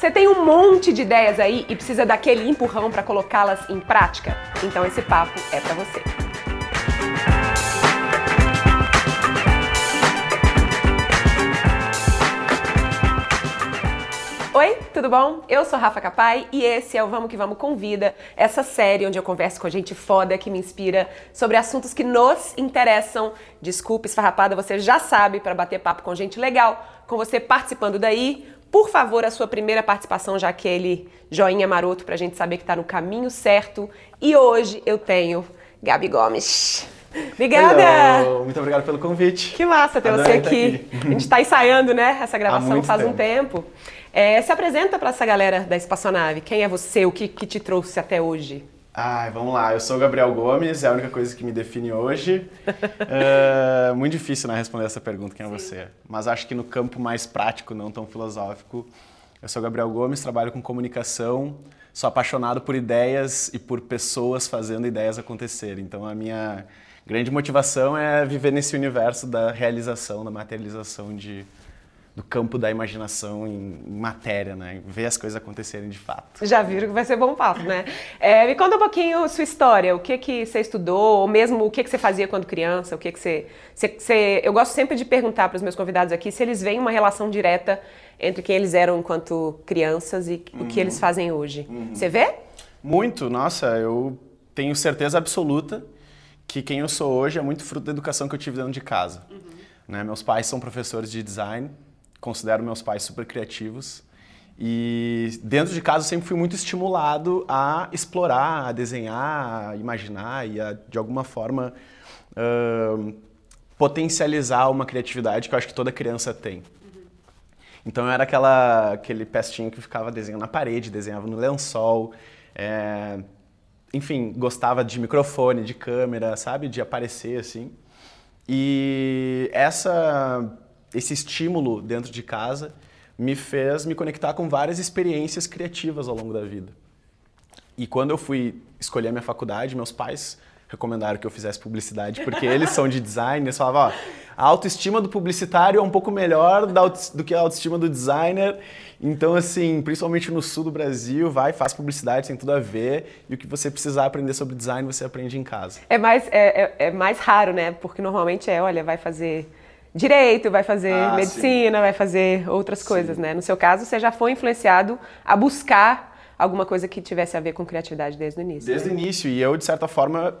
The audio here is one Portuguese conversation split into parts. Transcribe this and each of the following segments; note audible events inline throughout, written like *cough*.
Você tem um monte de ideias aí e precisa daquele empurrão para colocá-las em prática? Então esse papo é para você. Oi, tudo bom? Eu sou Rafa Capai e esse é o Vamos Que Vamos Convida, essa série onde eu converso com gente foda que me inspira sobre assuntos que nos interessam. Desculpa, esfarrapada, você já sabe, para bater papo com gente legal, com você participando daí. Por favor, a sua primeira participação, já aquele joinha maroto pra gente saber que tá no caminho certo. E hoje eu tenho Gabi Gomes. Obrigada! Hello. Muito obrigado pelo convite. Que massa ter Adorei você aqui. aqui. A gente está ensaiando, né? Essa gravação faz um tempo. tempo. É, se apresenta para essa galera da Espaçonave. Quem é você? O que, que te trouxe até hoje? Ai, vamos lá. Eu sou o Gabriel Gomes, é a única coisa que me define hoje. É, *laughs* muito difícil né, responder essa pergunta, quem é você? Mas acho que no campo mais prático, não tão filosófico, eu sou o Gabriel Gomes, trabalho com comunicação, sou apaixonado por ideias e por pessoas fazendo ideias acontecerem. Então a minha grande motivação é viver nesse universo da realização, da materialização de do campo da imaginação em, matéria, né? Ver as coisas acontecerem de fato. Já viram que vai ser bom papo, né? É, me conta um pouquinho sua história, o que que você estudou, ou mesmo o que que você fazia quando criança, o que que você... você, você eu gosto sempre de perguntar para os meus convidados aqui se eles veem uma relação direta entre quem eles eram enquanto crianças e o que eles fazem hoje. Você vê? Muito, nossa, eu tenho certeza absoluta que quem eu sou hoje é muito fruto da educação que eu tive dentro de casa. Né? Meus pais são professores de design, considero meus pais super criativos. E dentro de casa eu sempre fui muito estimulado a explorar, a desenhar, a imaginar e a, de alguma forma, ahn, potencializar uma criatividade que eu acho que toda criança tem. Então eu era aquela, aquele pestinho que ficava desenhando na parede, desenhava no lençol, é, enfim, gostava de microfone, de câmera, sabe, de aparecer assim. E essa, esse estímulo dentro de casa me fez me conectar com várias experiências criativas ao longo da vida. E quando eu fui escolher a minha faculdade, meus pais recomendaram que eu fizesse publicidade, porque eles são de design, eles falavam, ó, a autoestima do publicitário é um pouco melhor do que a autoestima do designer, então assim, principalmente no sul do Brasil, vai, faz publicidade, tem tudo a ver, e o que você precisar aprender sobre design, você aprende em casa. É mais, é, é- é mais raro, né? Porque normalmente é, olha, vai fazer direito, vai fazer Ah, medicina, vai fazer outras coisas, né? No seu caso, você já foi influenciado a buscar alguma coisa que tivesse a ver com criatividade desde o início. Desde o né? início, e eu, de certa forma,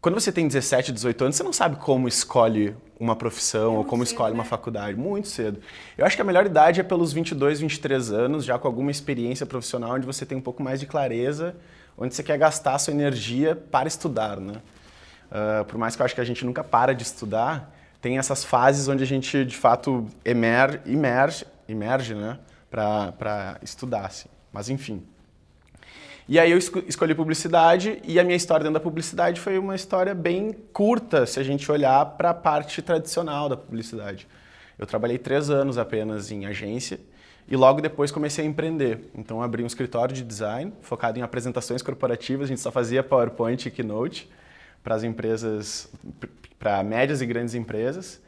quando você tem 17, 18 anos, você não sabe como escolhe uma profissão ou como escolhe uma faculdade. Muito cedo. Eu acho que a melhor idade é pelos 22, 23 anos, já com alguma experiência profissional, onde você tem um pouco mais de clareza, onde você quer gastar a sua energia para estudar, né? Ah, por mais que eu acho que a gente nunca para de estudar, tem essas fases onde a gente, de fato, emer, emerge, emerge né? Para estudar, assim. Mas, enfim. E aí eu esco- escolhi publicidade e a minha história dentro da publicidade foi uma história bem curta, se a gente olhar para a parte tradicional da publicidade. Eu trabalhei três anos apenas em agência e logo depois comecei a empreender. Então abri um escritório de design focado em apresentações corporativas, a gente só fazia PowerPoint e Keynote para as empresas, para médias e grandes empresas.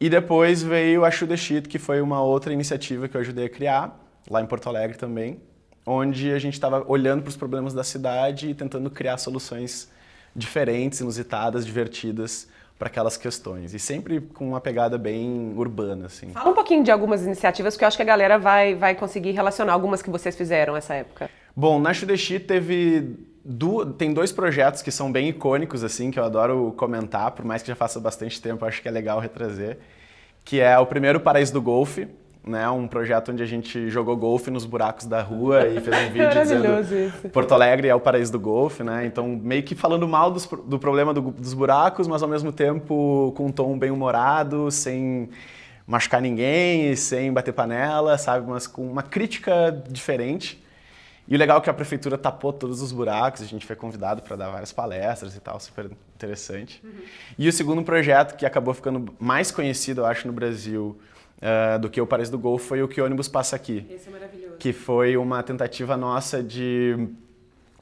E depois veio a Shoot the Sheet, que foi uma outra iniciativa que eu ajudei a criar, lá em Porto Alegre também, onde a gente estava olhando para os problemas da cidade e tentando criar soluções diferentes, inusitadas, divertidas para aquelas questões. E sempre com uma pegada bem urbana, assim. Fala um pouquinho de algumas iniciativas que eu acho que a galera vai, vai conseguir relacionar algumas que vocês fizeram nessa época. Bom, na Shudeshi teve du- tem dois projetos que são bem icônicos assim, que eu adoro comentar, por mais que já faça bastante tempo, acho que é legal retrazer, que é o primeiro Paraíso do Golfe, né, um projeto onde a gente jogou golfe nos buracos da rua e fez um *laughs* vídeo dizendo isso. Porto Alegre é o paraíso do golfe, né? Então meio que falando mal dos do problema do- dos buracos, mas ao mesmo tempo com um tom bem humorado, sem machucar ninguém, sem bater panela, sabe? Mas com uma crítica diferente. E o legal é que a prefeitura tapou todos os buracos, a gente foi convidado para dar várias palestras e tal, super interessante. E o segundo projeto, que acabou ficando mais conhecido, eu acho, no Brasil eh, do que o Paraíso do Golfo, foi o Que Ônibus Passa Aqui Esse é maravilhoso. que foi uma tentativa nossa de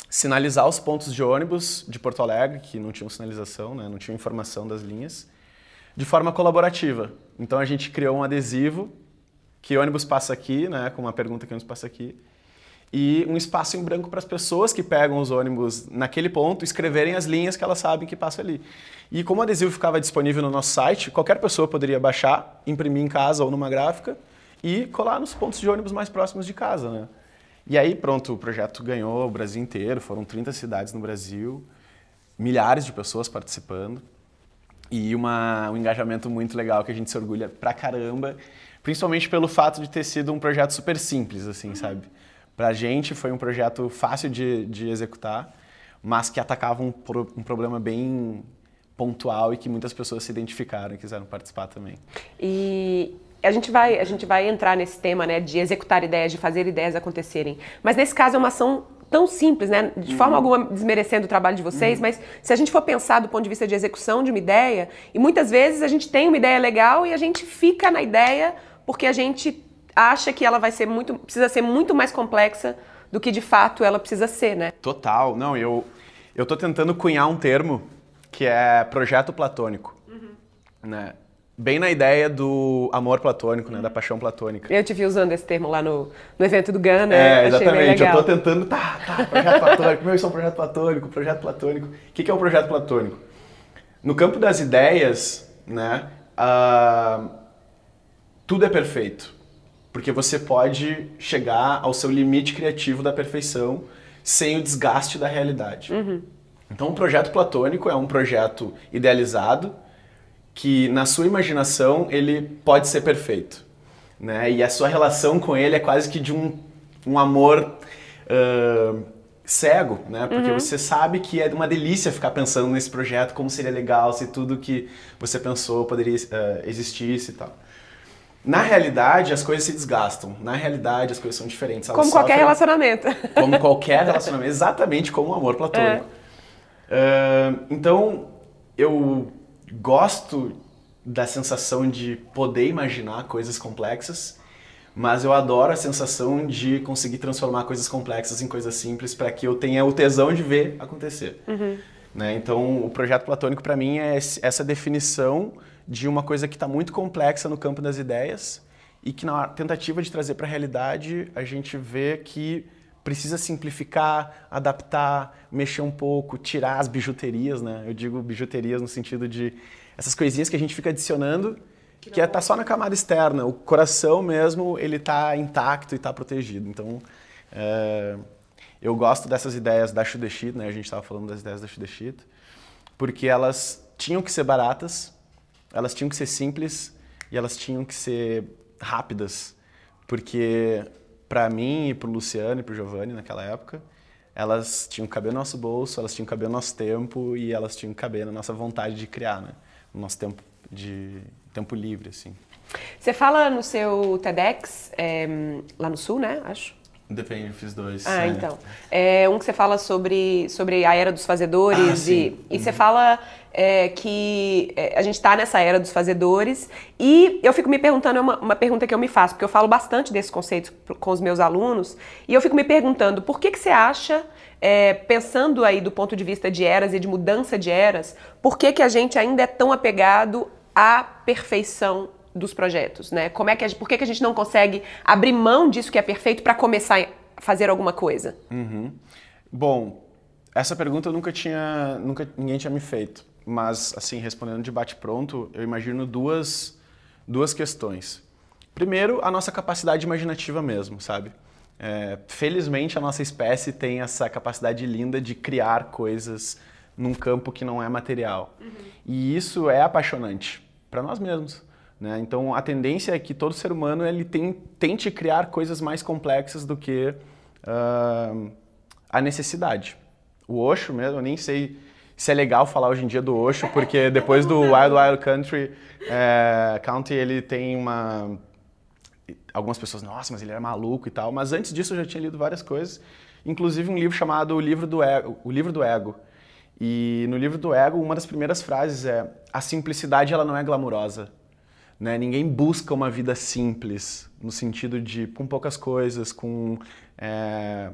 sinalizar os pontos de ônibus de Porto Alegre, que não tinham sinalização, né, não tinham informação das linhas, de forma colaborativa. Então a gente criou um adesivo que ônibus passa aqui, né, com uma pergunta que ônibus passa aqui, e um espaço em branco para as pessoas que pegam os ônibus naquele ponto escreverem as linhas que elas sabem que passa ali. E como o adesivo ficava disponível no nosso site, qualquer pessoa poderia baixar, imprimir em casa ou numa gráfica e colar nos pontos de ônibus mais próximos de casa, né? E aí, pronto, o projeto ganhou o Brasil inteiro, foram 30 cidades no Brasil, milhares de pessoas participando e uma, um engajamento muito legal que a gente se orgulha pra caramba, principalmente pelo fato de ter sido um projeto super simples, assim, sabe? Pra gente foi um projeto fácil de, de executar, mas que atacava um, um problema bem pontual e que muitas pessoas se identificaram e quiseram participar também. E a gente vai, a gente vai entrar nesse tema, né, de executar ideias, de fazer ideias acontecerem. Mas nesse caso é uma ação tão simples, né? De forma uhum. alguma desmerecendo o trabalho de vocês, uhum. mas se a gente for pensar do ponto de vista de execução de uma ideia, e muitas vezes a gente tem uma ideia legal e a gente fica na ideia porque a gente acha que ela vai ser muito, precisa ser muito mais complexa do que de fato ela precisa ser, né? Total. Não, eu eu tô tentando cunhar um termo que é projeto platônico, uhum. né? bem na ideia do amor platônico, né? Da paixão platônica. Eu te vi usando esse termo lá no, no evento do Gana. É, exatamente. Eu tô tentando, tá, tá, projeto platônico. Meu, isso é um projeto platônico, projeto platônico. O que, que é um projeto platônico? No campo das ideias, né? Uh, tudo é perfeito. Porque você pode chegar ao seu limite criativo da perfeição sem o desgaste da realidade. Uhum. Então, um projeto platônico é um projeto idealizado, que na sua imaginação ele pode ser perfeito, né? E a sua relação com ele é quase que de um, um amor uh, cego, né? Porque uhum. você sabe que é uma delícia ficar pensando nesse projeto, como seria legal se tudo que você pensou poderia uh, existisse e tal. Na realidade, as coisas se desgastam. Na realidade, as coisas são diferentes. Elas como qualquer relacionamento. *laughs* Como qualquer relacionamento. Exatamente como o amor platônico. É. Uh, então, eu gosto da sensação de poder imaginar coisas complexas, mas eu adoro a sensação de conseguir transformar coisas complexas em coisas simples para que eu tenha o tesão de ver acontecer. Uhum. Né? Então, o projeto platônico para mim é essa definição de uma coisa que está muito complexa no campo das ideias e que na tentativa de trazer para a realidade a gente vê que precisa simplificar, adaptar, mexer um pouco, tirar as bijuterias, né? Eu digo bijuterias no sentido de essas coisinhas que a gente fica adicionando, que, que é tá só na camada externa. O coração mesmo, ele tá intacto e tá protegido. Então, é, eu gosto dessas ideias da Shudeshit, né? A gente estava falando das ideias da Shudeshit, porque elas tinham que ser baratas, elas tinham que ser simples e elas tinham que ser rápidas, porque para mim e para o Luciano e para o Giovanni naquela época, elas tinham que caber no nosso bolso, elas tinham que caber no nosso tempo e elas tinham que caber na nossa vontade de criar, né? No nosso tempo de tempo livre, assim. Você fala no seu TEDx é, lá no Sul, né? Acho. Depende, eu fiz dois. Ah, é. então. É um que você fala sobre, sobre a era dos fazedores ah, e, e uhum. você fala é, que é, a gente está nessa era dos fazedores e eu fico me perguntando, é uma, uma, pergunta que eu me faço, porque eu falo bastante desses conceitos com os meus alunos e eu fico me perguntando por que, que você acha, é, pensando aí do ponto de vista de eras e de mudança de eras, por que, que a gente ainda é tão apegado à perfeição dos projetos, né? Como é que a, por que, que a gente não consegue abrir mão disso que é perfeito para começar a fazer alguma coisa? Uhum. Bom, essa pergunta eu nunca tinha, nunca ninguém tinha me feito, mas assim respondendo de bate pronto, eu imagino duas duas questões. Primeiro, a nossa capacidade imaginativa mesmo, sabe? É, felizmente a nossa espécie tem essa capacidade linda de criar coisas num campo que não é material. Uhum. E isso é apaixonante para nós mesmos. Né? Então, a tendência é que todo ser humano ele tem, tente criar coisas mais complexas do que uh, a necessidade. O Osho mesmo, eu nem sei se é legal falar hoje em dia do Osho, porque depois do Wild Wild Country é, ele tem uma... Algumas pessoas, nossa, mas ele era maluco e tal. Mas antes disso eu já tinha lido várias coisas, inclusive um livro chamado O Livro do Ego. O Livro do Ego. E no Livro do Ego, uma das primeiras frases é: a simplicidade ela não é glamurosa. Né? Ninguém busca uma vida simples, no sentido de com poucas coisas, com é,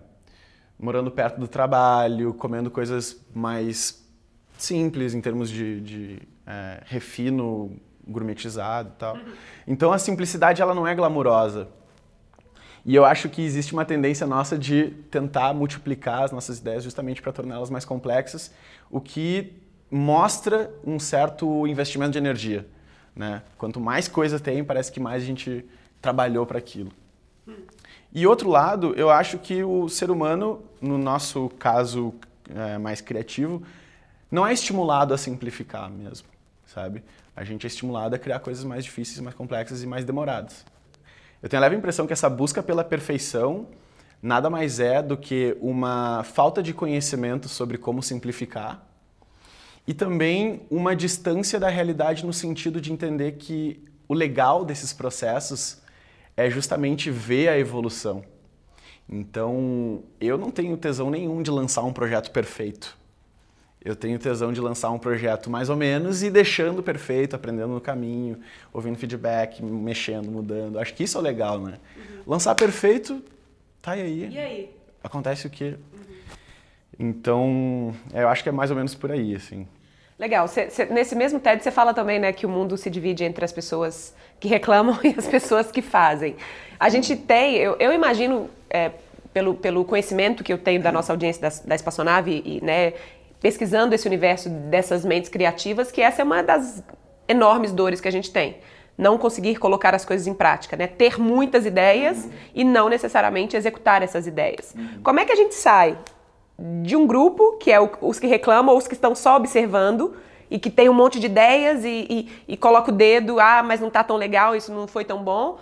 morando perto do trabalho, comendo coisas mais simples em termos de, de é, refino gourmetizado e tal. Então a simplicidade ela não é glamurosa. E eu acho que existe uma tendência nossa de tentar multiplicar as nossas ideias justamente para torná-las mais complexas, o que mostra um certo investimento de energia. Né? Quanto mais coisa tem, parece que mais a gente trabalhou para aquilo. E outro lado, eu acho que o ser humano, no nosso caso é, mais criativo, não é estimulado a simplificar mesmo, sabe? A gente é estimulado a criar coisas mais difíceis, mais complexas e mais demoradas. Eu tenho a leve impressão que essa busca pela perfeição nada mais é do que uma falta de conhecimento sobre como simplificar e também uma distância da realidade no sentido de entender que o legal desses processos é justamente ver a evolução. Então, eu não tenho tesão nenhum de lançar um projeto perfeito. Eu tenho tesão de lançar um projeto mais ou menos e deixando perfeito, aprendendo no caminho, ouvindo feedback, mexendo, mudando. Acho que isso é legal, né? Uhum. Lançar perfeito, tá aí. E aí? Acontece o quê? Uhum. Então, eu acho que é mais ou menos por aí, assim. Legal. Cê, cê, nesse mesmo TED você fala também né, que o mundo se divide entre as pessoas que reclamam *laughs* e as pessoas que fazem. A gente tem, eu, eu imagino, é, pelo, pelo conhecimento que eu tenho da nossa audiência da, da Espaçonave e né, pesquisando esse universo dessas mentes criativas, que essa é uma das enormes dores que a gente tem. Não conseguir colocar as coisas em prática, né? Ter muitas ideias uhum. e não necessariamente executar essas ideias. Uhum. Como é que a gente sai de um grupo, que é os que reclamam ou os que estão só observando e que tem um monte de ideias e, e, e coloca o dedo, ah, mas não está tão legal, isso não foi tão bom,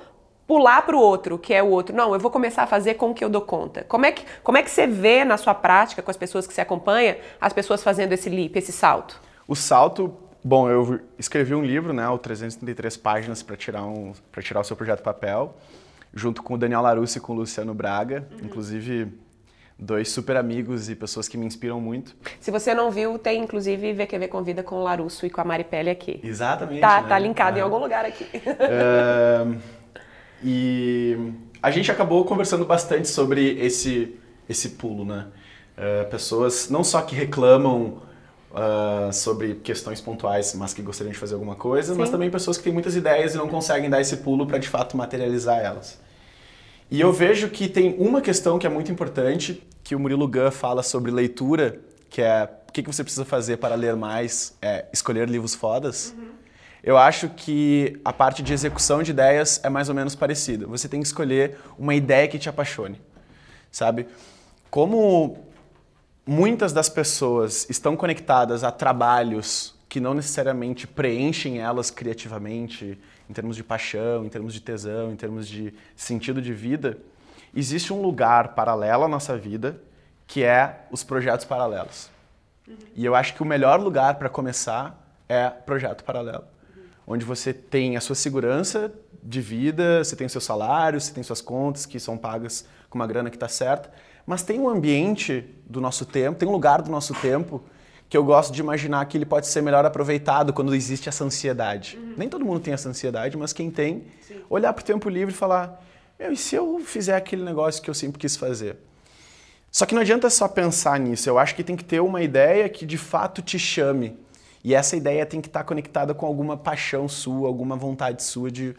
pular para o outro, que é o outro. Não, eu vou começar a fazer com o que eu dou conta. Como é que, como é que você vê na sua prática, com as pessoas que você acompanha, as pessoas fazendo esse leap, esse salto? O salto, bom, eu escrevi um livro, né, o 333 páginas para tirar um para tirar o seu projeto papel, junto com o Daniel Larusso e com o Luciano Braga, uhum. inclusive dois super amigos e pessoas que me inspiram muito. Se você não viu, tem inclusive VQV Convida com o Larusso e com a Maripelli aqui. Exatamente. Tá, né? tá linkado em algum lugar aqui. Uh, e a gente acabou conversando bastante sobre esse, esse pulo, né? Uh, pessoas não só que reclamam uh, sobre questões pontuais, mas que gostariam de fazer alguma coisa, Sim. mas também pessoas que têm muitas ideias e não conseguem dar esse pulo para de fato materializar elas. E eu vejo que tem uma questão que é muito importante, que o Murilo Gun fala sobre leitura, que é o que você precisa fazer para ler mais, é escolher livros fodas. Uhum. Eu acho que a parte de execução de ideias é mais ou menos parecida. Você tem que escolher uma ideia que te apaixone, sabe? Como muitas das pessoas estão conectadas a trabalhos que não necessariamente preenchem elas criativamente, em termos de paixão, em termos de tesão, em termos de sentido de vida, existe um lugar paralelo à nossa vida que é os projetos paralelos. Uhum. E eu acho que o melhor lugar para começar é projeto paralelo, uhum. onde você tem a sua segurança de vida, você tem o seu salário, você tem suas contas que são pagas com uma grana que está certa, mas tem um ambiente do nosso tempo, tem um lugar do nosso tempo que eu gosto de imaginar que ele pode ser melhor aproveitado quando existe essa ansiedade. Uhum. Nem todo mundo tem essa ansiedade, mas quem tem, Sim. olhar para o tempo livre e falar: Meu, e se eu fizer aquele negócio que eu sempre quis fazer? Só que não adianta só pensar nisso, eu acho que tem que ter uma ideia que de fato te chame. E essa ideia tem que estar conectada com alguma paixão sua, alguma vontade sua de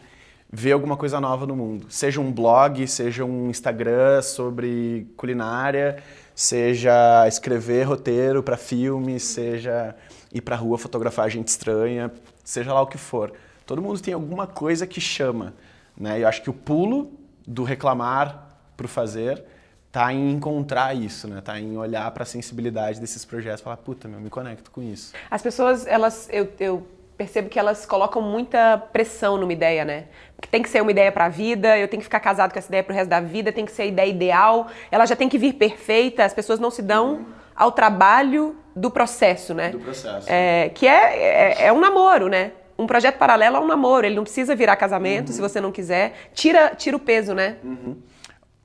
ver alguma coisa nova no mundo. Seja um blog, seja um Instagram sobre culinária, seja escrever roteiro para filme, seja ir para rua fotografar gente estranha, seja lá o que for. Todo mundo tem alguma coisa que chama, né? Eu acho que o pulo do reclamar para o fazer tá em encontrar isso, né? Tá em olhar para a sensibilidade desses projetos, falar, puta, meu, me conecto com isso. As pessoas, elas, eu, eu percebo que elas colocam muita pressão numa ideia, né? Porque tem que ser uma ideia para a vida, eu tenho que ficar casado com essa ideia pro resto da vida, tem que ser a ideia ideal, ela já tem que vir perfeita, as pessoas não se dão ao trabalho do processo, né? Do processo. É, que é, é, é, um namoro, né? Um projeto paralelo é um namoro, ele não precisa virar casamento uhum. se você não quiser. Tira, tira o peso, né? Uhum.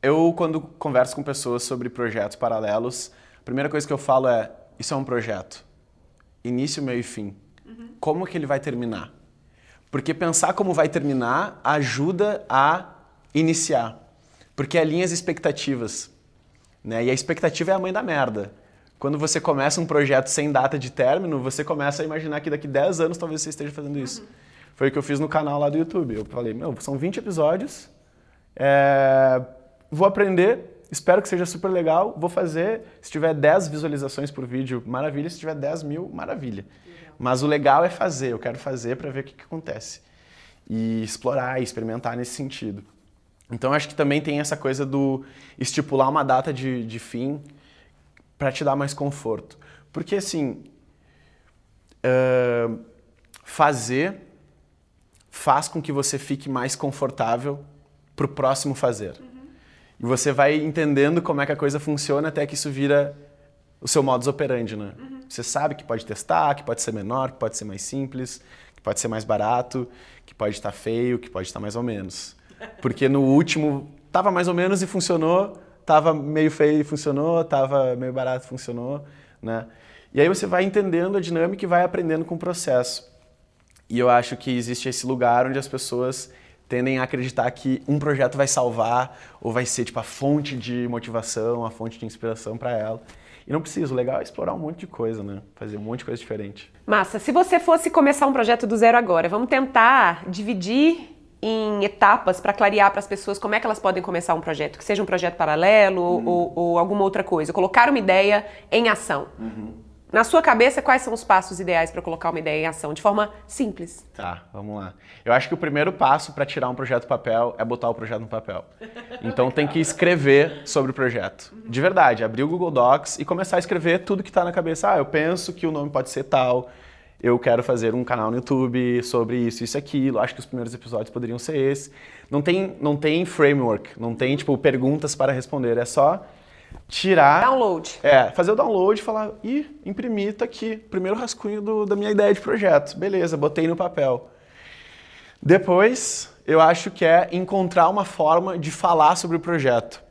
Eu, quando converso com pessoas sobre projetos paralelos, a primeira coisa que eu falo é: isso é um projeto. Início, meio e fim como que ele vai terminar. Porque pensar como vai terminar ajuda a iniciar. Porque alinha as expectativas. Né? E a expectativa é a mãe da merda. Quando você começa um projeto sem data de término, você começa a imaginar que daqui 10 anos talvez você esteja fazendo isso. Uhum. Foi o que eu fiz no canal lá do YouTube. Eu falei, meu, são 20 episódios, é, vou aprender, espero que seja super legal, vou fazer. Se tiver 10 visualizações por vídeo, maravilha. Se tiver 10 mil, maravilha. Mas o legal é fazer, eu quero fazer para ver o que, que acontece. E explorar, e experimentar nesse sentido. Então acho que também tem essa coisa do estipular uma data de, de fim para te dar mais conforto. Porque assim, uh, fazer faz com que você fique mais confortável para o próximo fazer. Uhum. E você vai entendendo como é que a coisa funciona até que isso vira o seu modus operandi, né? Uhum. Você sabe que pode testar, que pode ser menor, que pode ser mais simples, que pode ser mais barato, que pode estar feio, que pode estar mais ou menos. Porque no último tava mais ou menos e funcionou, tava meio feio e funcionou, tava meio barato e funcionou, né? E aí você vai entendendo a dinâmica e vai aprendendo com o processo. E eu acho que existe esse lugar onde as pessoas tendem a acreditar que um projeto vai salvar ou vai ser tipo a fonte de motivação, a fonte de inspiração para ela. E não precisa, o legal é explorar um monte de coisa, né? Fazer um monte de coisa diferente. Massa, se você fosse começar um projeto do zero agora, vamos tentar dividir em etapas para clarear para as pessoas como é que elas podem começar um projeto, que seja um projeto paralelo uhum. ou, ou, alguma outra coisa. Colocar uma ideia em ação. Uhum. Na sua cabeça, quais são os passos ideais para colocar uma ideia em ação, de forma simples? Tá, vamos lá. Eu acho que o primeiro passo para tirar um projeto do papel é botar o projeto no papel. Então tem que escrever sobre o projeto. De verdade, abrir o Google Docs e começar a escrever tudo que está na cabeça. Ah, eu penso que o nome pode ser tal, eu quero fazer um canal no YouTube sobre isso, isso e aquilo. Acho que os primeiros episódios poderiam ser esse. Não tem, não tem framework, não tem tipo perguntas para responder, é só tirar. Download. É, fazer o download e falar, ih, imprimi, tá aqui, primeiro rascunho do, da minha ideia de projeto. Beleza, botei no papel. Depois, eu acho que é encontrar uma forma de falar sobre o projeto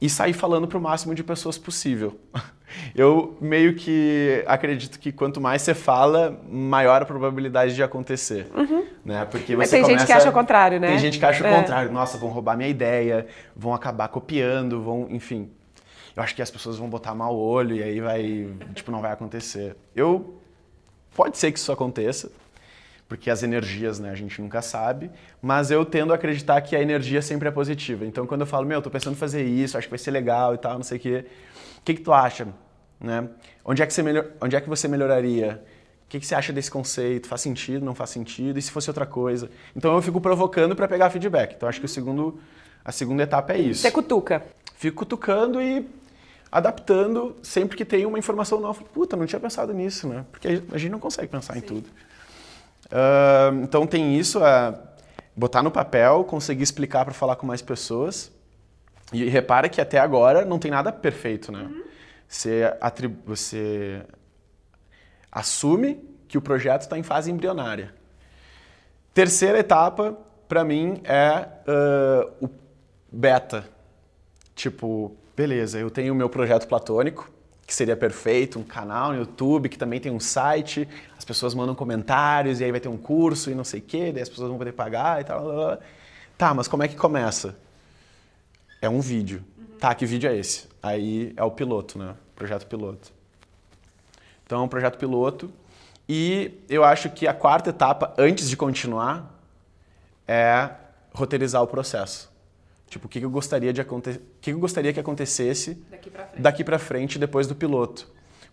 e sair falando para o máximo de pessoas possível. *laughs* Eu meio que acredito que quanto mais você fala, maior a probabilidade de acontecer. Uhum. Né? Porque Mas tem começa... gente que acha o contrário, né? Tem gente que acha é. o contrário. Nossa, vão roubar minha ideia, vão acabar copiando, vão, enfim. Eu acho que as pessoas vão botar mau olho e aí vai, tipo, não vai acontecer. Eu pode ser que isso aconteça, porque as energias, né, a gente nunca sabe, mas eu tendo a acreditar que a energia sempre é positiva. Então, quando eu falo, meu, tô pensando em fazer isso, acho que vai ser legal e tal, não sei o quê, o que, que tu acha? Né? Onde, é que você melhor... Onde é que você melhoraria? O que, que você acha desse conceito? Faz sentido? Não faz sentido? E se fosse outra coisa? Então eu fico provocando para pegar feedback. Então acho que o segundo, a segunda etapa é isso. Você cutuca. Fico cutucando e adaptando sempre que tem uma informação nova. Puta, não tinha pensado nisso, né? Porque a gente não consegue pensar Sim. em tudo. Uh, então tem isso, é botar no papel, conseguir explicar para falar com mais pessoas. E repara que até agora não tem nada perfeito, né? Uhum. Você, você assume que o projeto está em fase embrionária. Terceira etapa, para mim, é uh, o beta. Tipo, beleza, eu tenho o meu projeto platônico, que seria perfeito, um canal no YouTube, que também tem um site, as pessoas mandam comentários, e aí vai ter um curso e não sei o quê, daí as pessoas vão poder pagar e tal. Tá, mas como é que começa? é um vídeo. Uhum. Tá, que vídeo é esse? Aí é o piloto, né? Projeto piloto. Então, é projeto piloto. E eu acho que a quarta etapa, antes de continuar, é roteirizar o processo. Tipo, o que eu gostaria de acontecer, o que eu gostaria que acontecesse daqui para frente. frente depois do piloto.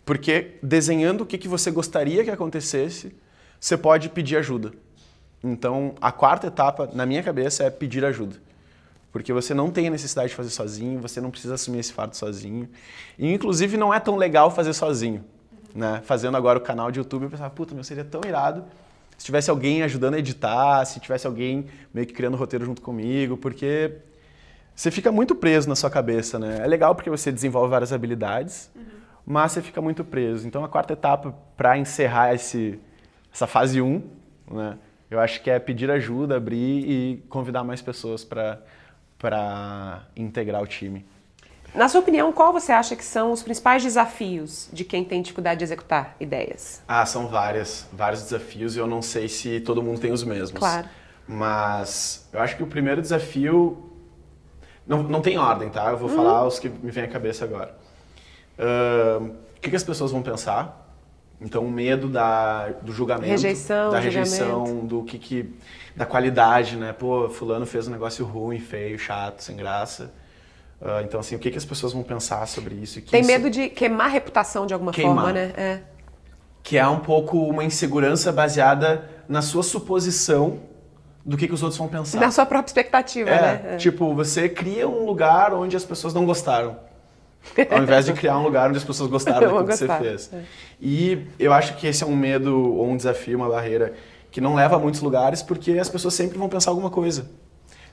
Porque desenhando o que você gostaria que acontecesse, você pode pedir ajuda. Então, a quarta etapa, na minha cabeça, é pedir ajuda. Porque você não tem a necessidade de fazer sozinho, você não precisa assumir esse fardo sozinho. E, inclusive, não é tão legal fazer sozinho. Né? Fazendo agora o canal de YouTube, eu pensava, puta, meu, seria tão irado se tivesse alguém ajudando a editar, se tivesse alguém meio que criando roteiro junto comigo, porque você fica muito preso na sua cabeça, né? É legal porque você desenvolve várias habilidades, uhum. mas você fica muito preso. Então, a quarta etapa para encerrar esse, essa fase 1, né? Eu acho que é pedir ajuda, abrir e convidar mais pessoas para para integrar o time. Na sua opinião, qual você acha que são os principais desafios de quem tem dificuldade de executar ideias? Ah, são várias, vários desafios e eu não sei se todo mundo tem os mesmos. Claro. Mas eu acho que o primeiro desafio não, não tem ordem, tá? Eu vou uhum. falar os que me vêm à cabeça agora. Uh, o que, que as pessoas vão pensar? Então, o medo da, do julgamento, Rejeição, da julgamento. rejeição, do que, que da qualidade, né? Pô, fulano fez um negócio ruim, feio, chato, sem graça. Ah, então, assim, o que, que as pessoas vão pensar sobre isso? Que Tem isso- medo de queimar a reputação de alguma Queimar. forma, né? É. Que é um pouco uma insegurança baseada na sua suposição do que, que os outros vão pensar. Na sua própria expectativa, É, né? É. tipo, você cria um lugar onde as pessoas não gostaram. *laughs* Ao invés de criar um lugar onde as pessoas gostaram daquilo que você fez. é. E eu acho que esse é um medo ou um desafio, uma barreira que não leva a muitos lugares porque as pessoas sempre vão pensar alguma coisa.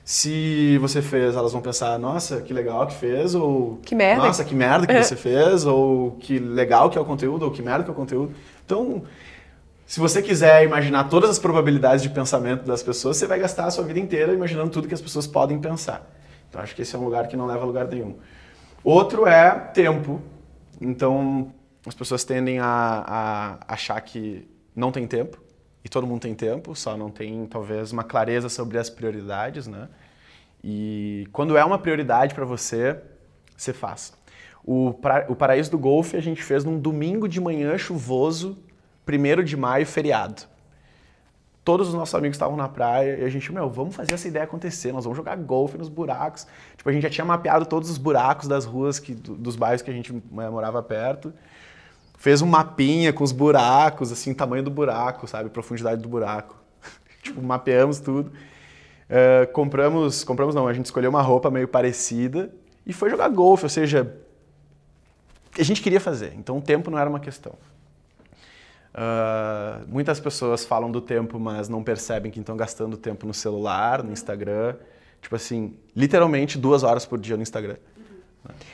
Se você fez, elas vão pensar, nossa, que legal que fez, ou Que merda. nossa, que merda que *laughs* você fez, ou que legal que é o conteúdo, ou que merda que é o conteúdo. Então, se você quiser imaginar todas as probabilidades de pensamento das pessoas, você vai gastar a sua vida inteira imaginando tudo que as pessoas podem pensar. Então, acho que esse é um lugar que não leva a lugar nenhum. Outro é tempo. Então, as pessoas tendem a, a achar que não tem tempo, e todo mundo tem tempo, só não tem, talvez, uma clareza sobre as prioridades, né? E quando é uma prioridade para você, você faz. O, pra, o Paraíso do Golfe a gente fez num domingo de manhã chuvoso, 1 de maio, feriado. Todos os nossos amigos estavam na praia e a gente, meu, vamos fazer essa ideia acontecer, nós vamos jogar golfe nos buracos. Tipo, a gente já tinha mapeado todos os buracos das ruas, que, do- dos bairros que a gente eh, morava perto. Fez um mapinha com os buracos, assim, tamanho do buraco, sabe? Profundidade do buraco. *laughs* tipo, mapeamos tudo. Eh, compramos, compramos não, a gente escolheu uma roupa meio parecida e foi jogar golfe, ou seja, a gente queria fazer, então o tempo não era uma questão. Ah, muitas pessoas falam do tempo, mas não percebem que estão gastando tempo no celular, no Instagram. Tipo assim, literalmente duas horas por dia no Instagram.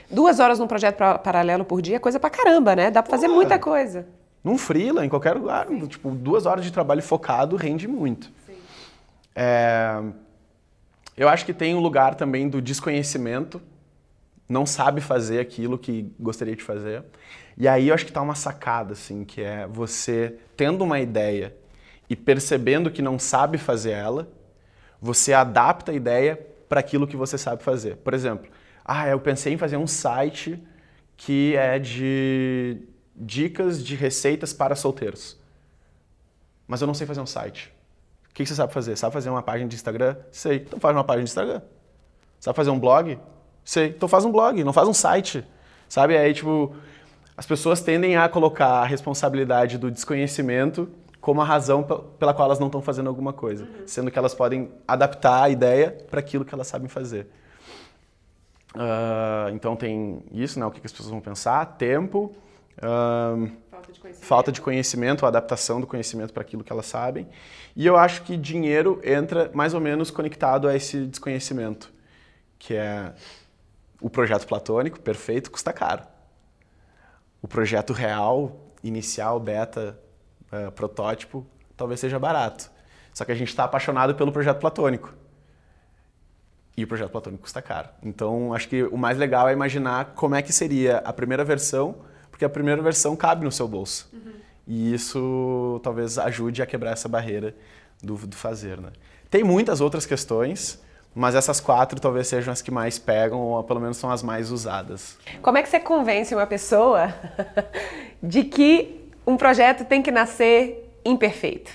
Duas horas num projeto paralelo por dia é coisa pra caramba, né? Dá pra fazer Porra. muita coisa. Num freela, em qualquer lugar, tipo, duas horas de trabalho focado rende muito. É, eu acho que tem um lugar também do desconhecimento, não sabe fazer aquilo que gostaria de fazer. E aí eu acho que tá uma sacada, assim, que é você tendo uma ideia e percebendo que não sabe fazer ela, você adapta a ideia para aquilo que você sabe fazer. Por exemplo, ah, eu pensei em fazer um site que é de dicas de receitas para solteiros. Mas eu não sei fazer um site. O que você sabe fazer? Sabe fazer uma página de Instagram? Sei. Então faz uma página de Instagram. Sabe fazer um blog? Sei. Então faz um blog, não faz um site. Sabe? Aí, tipo, as pessoas tendem a colocar a responsabilidade do desconhecimento como a razão pe- pela qual elas não estão fazendo alguma coisa, sendo que elas podem adaptar a ideia para aquilo que elas sabem fazer. Ah, então tem isso, né? O que que as pessoas vão pensar? Tempo, ahn, Falta de conhecimento. falta de conhecimento, adaptação do conhecimento para aquilo que elas sabem. E eu acho que dinheiro entra mais ou menos conectado a esse desconhecimento, que é o projeto platônico, perfeito, custa caro. O projeto real, inicial, beta, eh, protótipo, talvez seja barato. Só que a gente está apaixonado pelo projeto platônico. E o projeto platônico custa caro. Então, acho que o mais legal é imaginar como é que seria a primeira versão, porque a primeira versão cabe no seu bolso. E isso talvez ajude a quebrar essa barreira do, do fazer. Né? Tem muitas outras questões, mas essas quatro talvez sejam as que mais pegam, ou pelo menos são as mais usadas. Como é que você convence uma pessoa *laughs* de que um projeto tem que nascer imperfeito?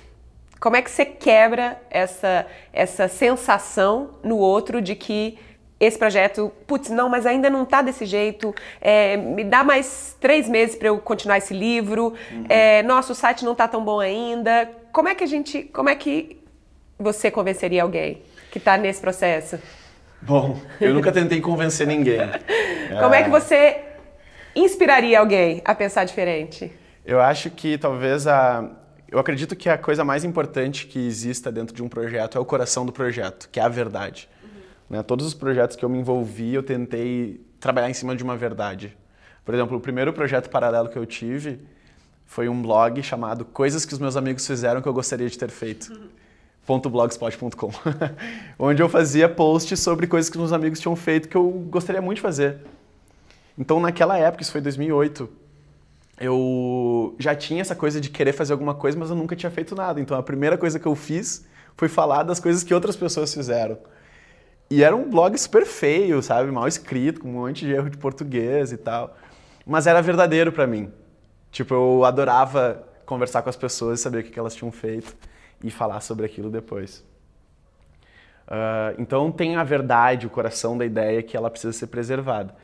Como é que você quebra essa, essa sensação no outro de que esse projeto, putz, não, mas ainda não tá desse jeito, é, me dá mais três meses para eu continuar esse livro, é, nossa, o site não tá tão bom ainda. Como é que a gente, como é que você convenceria alguém que tá nesse processo? Bom, eu nunca tentei convencer ninguém. *laughs* Como é que você inspiraria alguém a pensar diferente? Eu acho que talvez a. Eu acredito que a coisa mais importante que exista dentro de um projeto é o coração do projeto, que é a verdade. Né? Todos os projetos que eu me envolvi, eu tentei trabalhar em cima de uma verdade. Por exemplo, o primeiro projeto paralelo que eu tive foi um blog chamado Coisas que os meus amigos fizeram que eu gostaria de ter feito. *laughs* .blogspot.com, *laughs* onde eu fazia posts sobre coisas que meus amigos tinham feito que eu gostaria muito de fazer. Então, naquela época, isso foi 2008, eu já tinha essa coisa de querer fazer alguma coisa, mas eu nunca tinha feito nada. Então, a primeira coisa que eu fiz foi falar das coisas que outras pessoas fizeram. E era um blog super feio, sabe? Mal escrito, com um monte de erro de português e tal. Mas era verdadeiro pra mim. Tipo, eu adorava conversar com as pessoas e saber o que elas tinham feito e falar sobre aquilo depois. Uh, então tem a verdade, o coração da ideia que ela precisa ser preservada.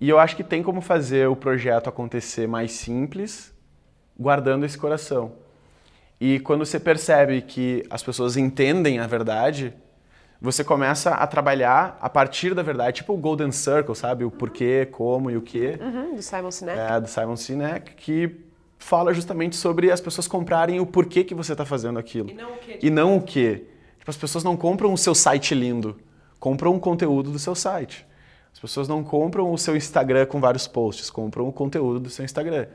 E eu acho que tem como fazer o projeto acontecer mais simples, guardando esse coração. E quando você percebe que as pessoas entendem a verdade, você começa a trabalhar a partir da verdade, tipo o Golden Circle, sabe? O porquê, como e o que. Uhum, do Simon Sinek. É, do Simon Sinek, que fala justamente sobre as pessoas comprarem o porquê que você está fazendo aquilo. E não o quê? E não o quê. Tipo, as pessoas não compram o seu site lindo, compram o conteúdo do seu site. As pessoas não compram o seu Instagram com vários posts, compram o conteúdo do seu Instagram.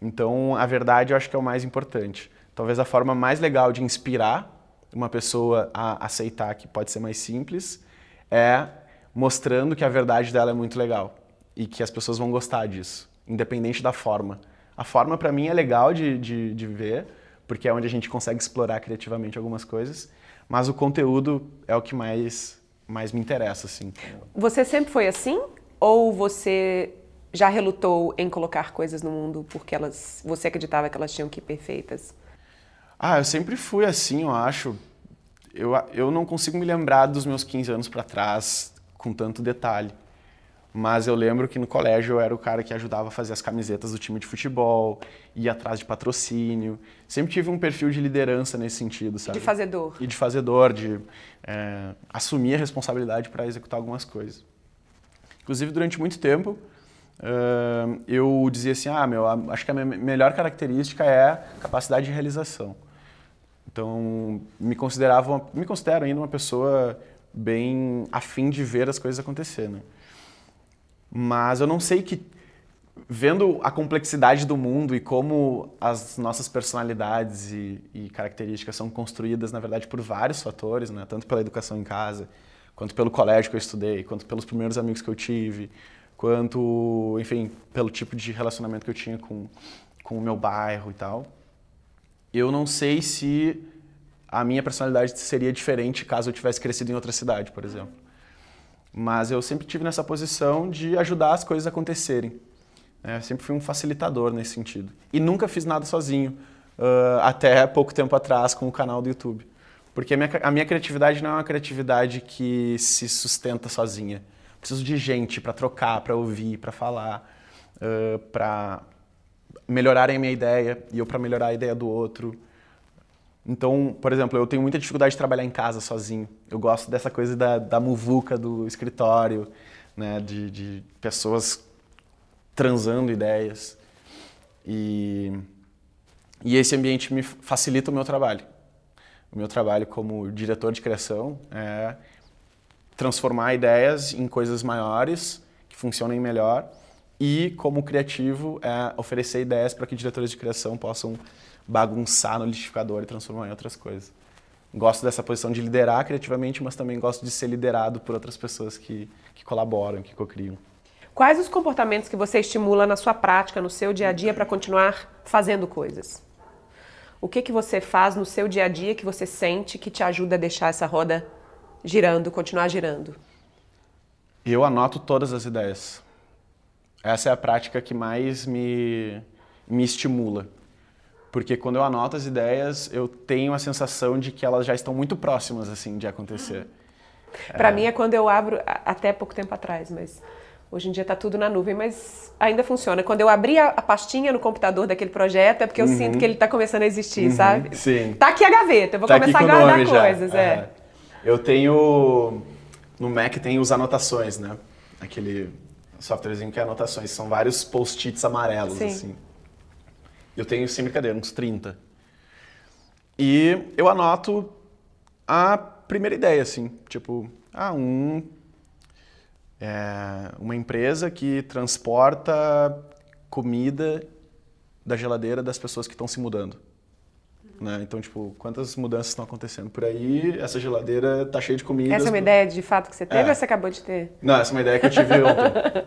Então, a verdade eu acho que é o mais importante. Talvez a forma mais legal de inspirar uma pessoa a aceitar que pode ser mais simples é mostrando que a verdade dela é muito legal e que as pessoas vão gostar disso, independente da forma. A forma, para mim, é legal de, de, de ver, porque é onde a gente consegue explorar criativamente algumas coisas, mas o conteúdo é o que mais, mais me interessa, assim. Você sempre foi assim? Ou você já relutou em colocar coisas no mundo porque elas, você acreditava que elas tinham que ir perfeitas? Ah, eu sempre fui assim, eu acho. Eu, eu não consigo me lembrar dos meus 15 anos para trás com tanto detalhe. Mas eu lembro que no colégio eu era o cara que ajudava a fazer as camisetas do time de futebol, ia atrás de patrocínio. Sempre tive um perfil de liderança nesse sentido, sabe? De fazedor. E de fazedor, de é, assumir a responsabilidade para executar algumas coisas. Inclusive, durante muito tempo, uh, eu dizia assim: ah, meu, acho que a minha melhor característica é capacidade de realização. Então, me considerava, me considero ainda uma pessoa bem afim de ver as coisas acontecer, né? Mas eu não sei que vendo a complexidade do mundo e como as nossas personalidades e, e, características são construídas, na verdade, por vários fatores, né? tanto pela educação em casa, quanto pelo colégio que eu estudei, quanto pelos primeiros amigos que eu tive, quanto, enfim, pelo tipo de relacionamento que eu tinha com, com o meu bairro e tal eu não sei se a minha personalidade seria diferente caso eu tivesse crescido em outra cidade, por exemplo. Mas eu sempre tive nessa posição de ajudar as coisas a acontecerem. É, eu sempre fui um facilitador nesse sentido. E nunca fiz nada sozinho, uh, até pouco tempo atrás com o canal do YouTube. Porque a minha, a minha criatividade não é uma criatividade que se sustenta sozinha. Preciso de gente para trocar, para ouvir, para falar, uh, para melhorarem a minha ideia e eu para melhorar a ideia do outro. Então, por exemplo, eu tenho muita dificuldade de trabalhar em casa sozinho. Eu gosto dessa coisa da, da muvuca do escritório, né, de, de pessoas transando ideias. E, e esse ambiente me facilita o meu trabalho. O meu trabalho como diretor de criação é transformar ideias em coisas maiores que funcionem melhor e, como criativo, é oferecer ideias para que diretores de criação possam bagunçar no liquidificador e transformar em outras coisas. Gosto dessa posição de liderar criativamente, mas também gosto de ser liderado por outras pessoas que, que colaboram, que co-criam. Quais os comportamentos que você estimula na sua prática, no seu dia a dia, para continuar fazendo coisas? O que, que você faz no seu dia a dia que você sente que te ajuda a deixar essa roda girando, continuar girando? Eu anoto todas as ideias. Essa é a prática que mais me, me estimula. Porque quando eu anoto as ideias, eu tenho a sensação de que elas já estão muito próximas assim de acontecer. Para é... mim é quando eu abro, até pouco tempo atrás, mas hoje em dia está tudo na nuvem, mas ainda funciona. Quando eu abri a, a pastinha no computador daquele projeto, é porque eu uhum. sinto que ele está começando a existir, uhum. sabe? Sim. Tá aqui a gaveta, eu vou tá começar a guardar coisas. É. é. Eu tenho. No Mac tem os anotações, né? Aquele softwarezinho que é anotações. São vários post-its amarelos, Sim. assim. Eu tenho, sem brincadeira, uns 30. E eu anoto a primeira ideia, assim. Tipo, ah, um... É, uma empresa que transporta comida da geladeira das pessoas que estão se mudando. Né? Então, tipo, quantas mudanças estão acontecendo por aí? Essa geladeira tá cheia de comida. Essa é uma ideia de fato que você teve é. ou você acabou de ter? Não, essa é uma ideia que eu tive ontem.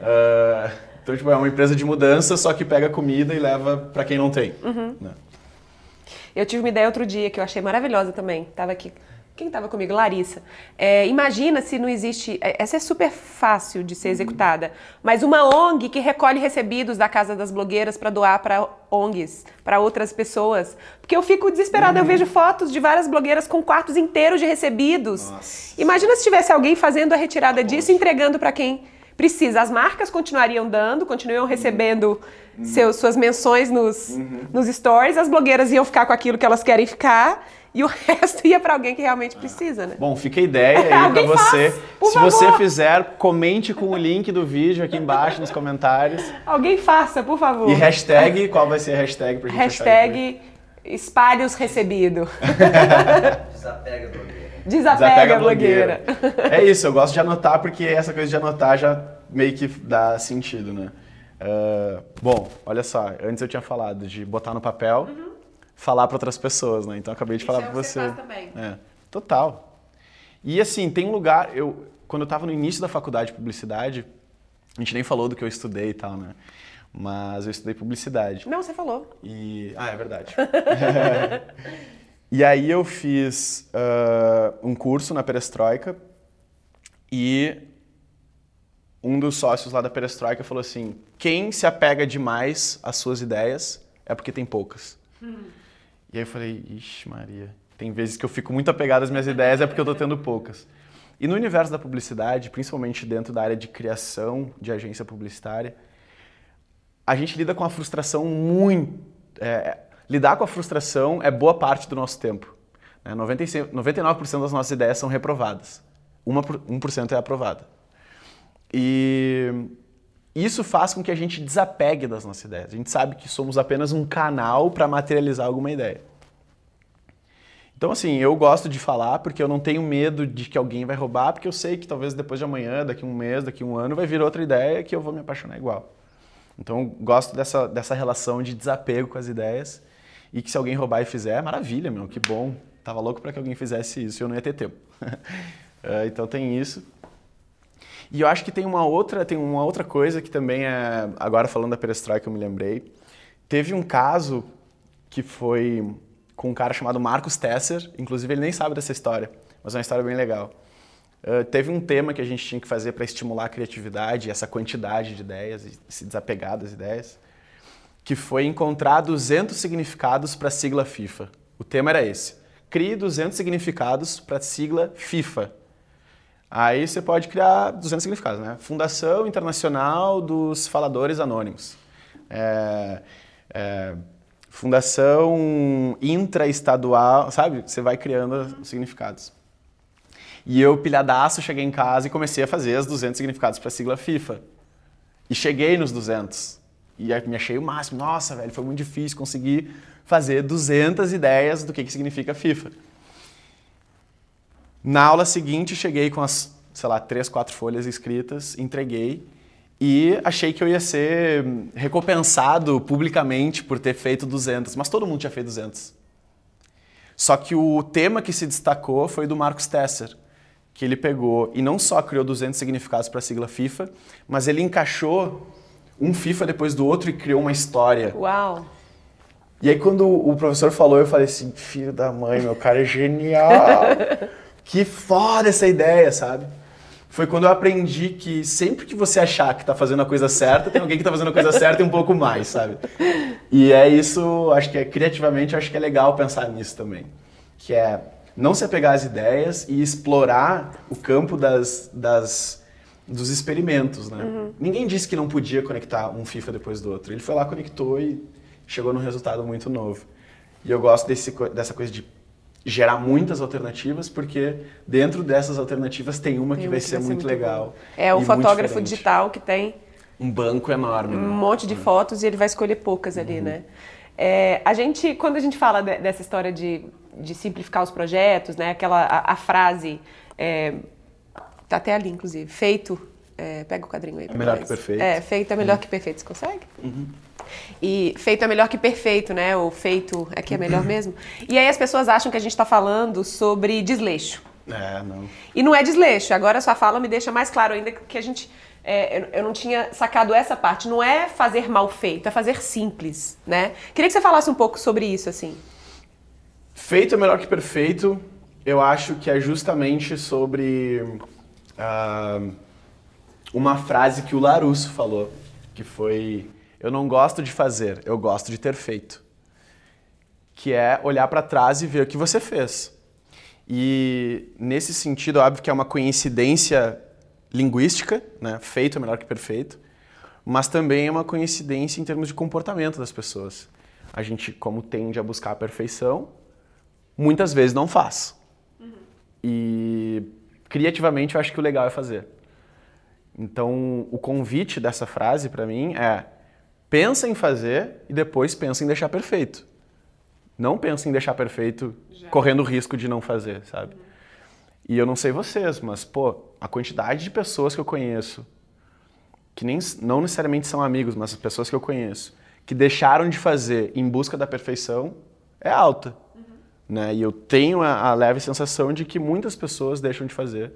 uh, *laughs* então, tipo, é uma empresa de mudança, só que pega comida e leva para quem não tem. Uhum. Né? Eu tive uma ideia outro dia que eu achei maravilhosa também. Tava aqui quem estava comigo? Larissa. É, imagina se não existe. é, Essa é super fácil de ser executada, mas uma ONG que recolhe recebidos da casa das blogueiras para doar para ONGs, para outras pessoas. Porque eu fico desesperada, eu vejo fotos de várias blogueiras com quartos inteiros de recebidos. Nossa. Imagina se tivesse alguém fazendo a retirada disso e entregando para quem precisa. As marcas continuariam dando, continuariam recebendo seus, suas menções nos, nos stories, as blogueiras iam ficar com aquilo que elas querem ficar e o *laughs* resto ia para alguém que realmente precisa, né? Bom, fica a ideia aí *laughs* pra Alguém você. faz, por Se favor. você fizer, comente com o link do vídeo aqui embaixo nos comentários. Alguém faça, por favor. E hashtag, qual vai ser a hashtag pra gente? Hashtag espalhe os recebido. *laughs* Desapega do blogueira. Desapega, a blogueira. É isso, eu gosto de anotar porque essa coisa de anotar já meio que dá sentido, né? Ah, bom, olha só, antes eu tinha falado de botar no papel, falar para outras pessoas, né? Então eu acabei de falar para você faz também. É, total. E assim, tem um lugar, eu quando eu estava no início da faculdade de publicidade, a gente nem falou do que eu estudei e tal, né? Mas eu estudei publicidade. Não, você falou. E. Ah, é verdade. *laughs* e aí eu fiz ah, um curso na Perestroika e um dos sócios lá da Perestroika falou assim: quem se apega demais às suas ideias é porque tem poucas. E aí eu falei, ixi, Maria, tem vezes que eu fico muito apegado às minhas ideias é porque eu tô tendo poucas. E no universo da publicidade, principalmente dentro da área de criação de agência publicitária, a gente lida com a frustração muito. é, lidar com a frustração é boa parte do nosso tempo. Né? 95 99% das nossas ideias são reprovadas. Uma por- 1% é aprovada. E isso faz com que a gente desapegue das nossas ideias. A gente sabe que somos apenas um canal para materializar alguma ideia. Então, assim, eu gosto de falar porque eu não tenho medo de que alguém vai roubar, porque eu sei que talvez depois de amanhã, daqui um mês, daqui um ano, vai vir outra ideia que eu vou me apaixonar igual. Então, eu gosto dessa, dessa relação de desapego com as ideias e que se alguém roubar e fizer, maravilha, meu, que bom. Tava louco para que alguém fizesse isso e eu não ia ter tempo. Eh, *laughs* então, tem isso. E eu acho que tem uma outra, tem uma outra coisa que também é, agora falando da perestroika eu me lembrei. Teve um caso que foi com um cara chamado Marcos Tesser, inclusive ele nem sabe dessa história, mas é uma história bem legal. Uh, teve um tema que a gente tinha que fazer para estimular a criatividade, essa quantidade de ideias e se desapegar das ideias, que foi encontrar 200 significados para a sigla FIFA. O tema era esse: crie 200 significados para a sigla FIFA. Aí você pode criar 200 significados, né? Fundação Internacional dos Faladores Anônimos. É, é, fundação intraestadual, sabe? Você vai criando os significados. E eu, pilhadaço, cheguei em casa e comecei a fazer as 200 significados para a sigla FIFA. E cheguei nos 200. E me achei o máximo. Nossa, velho, foi muito difícil conseguir fazer 200 ideias do que, que significa FIFA. Na aula seguinte, cheguei com as, sei lá, três, quatro folhas escritas, entreguei e achei que eu ia ser recompensado publicamente por ter feito 200, mas todo mundo tinha feito 200. Só que o tema que se destacou foi do Marcos Tesser, que ele pegou e não só criou 200 significados para a sigla FIFA, mas ele encaixou um FIFA depois do outro e criou uma história. Uau. E aí quando o professor falou, eu falei assim, filho da mãe, meu cara é genial. *laughs* que foda essa ideia, sabe? Foi quando eu aprendi que sempre que você achar que tá fazendo a coisa certa, tem alguém que tá fazendo a coisa *laughs* certa e um pouco mais, sabe? E é isso, acho que é criativamente, acho que é legal pensar nisso também. Que é não se apegar às ideias e explorar o campo das, das dos experimentos, né? Ninguém disse que não podia conectar um FIFA depois do outro. Ele foi lá, conectou e chegou num resultado muito novo. E eu gosto desse, dessa coisa de gerar muitas alternativas, porque dentro dessas alternativas tem uma que Tem vai uma ser muito bom. legal. É o muito fotógrafo digital que tem Um banco enorme. um né? monte de fotos e ele vai escolher poucas ali, né? É, a gente, quando a gente fala de- dessa história de, de simplificar os projetos, né? Aquela a, a frase é, tá até ali, inclusive, feito. é, pega o quadrinho aí. pra melhor que perfeito. É, feito é melhor que perfeito. Você consegue? E feito é melhor que perfeito, né? O feito é que é melhor mesmo. E aí as pessoas acham que a gente está falando sobre desleixo. É, não. E não é desleixo. Agora a sua fala me deixa mais claro ainda que a gente. é, eu não tinha sacado essa parte. Não é fazer mal feito, é fazer simples, né? Queria que você falasse um pouco sobre isso, assim. Feito é melhor que perfeito Eu acho que é justamente sobre ah, uma frase que o Larusso falou, que foi: Eu não gosto de fazer, eu gosto de ter feito. Que é olhar para trás e ver o que você fez. E nesse sentido, óbvio que é uma coincidência linguística, né? feito é melhor que perfeito, mas também é uma coincidência em termos de comportamento das pessoas. A gente, como tende a buscar a perfeição, muitas vezes não faz. E criativamente eu acho que o legal é fazer. Então, o convite dessa frase para mim é: pensa em fazer e depois pensa em deixar perfeito. Não pensa em deixar perfeito Já. correndo o risco de não fazer, sabe? E eu não sei vocês, mas pô, a quantidade de pessoas que eu conheço que nem não necessariamente são amigos, mas as pessoas que eu conheço que deixaram de fazer em busca da perfeição é alta. Né? E eu tenho a, a leve sensação de que muitas pessoas deixam de fazer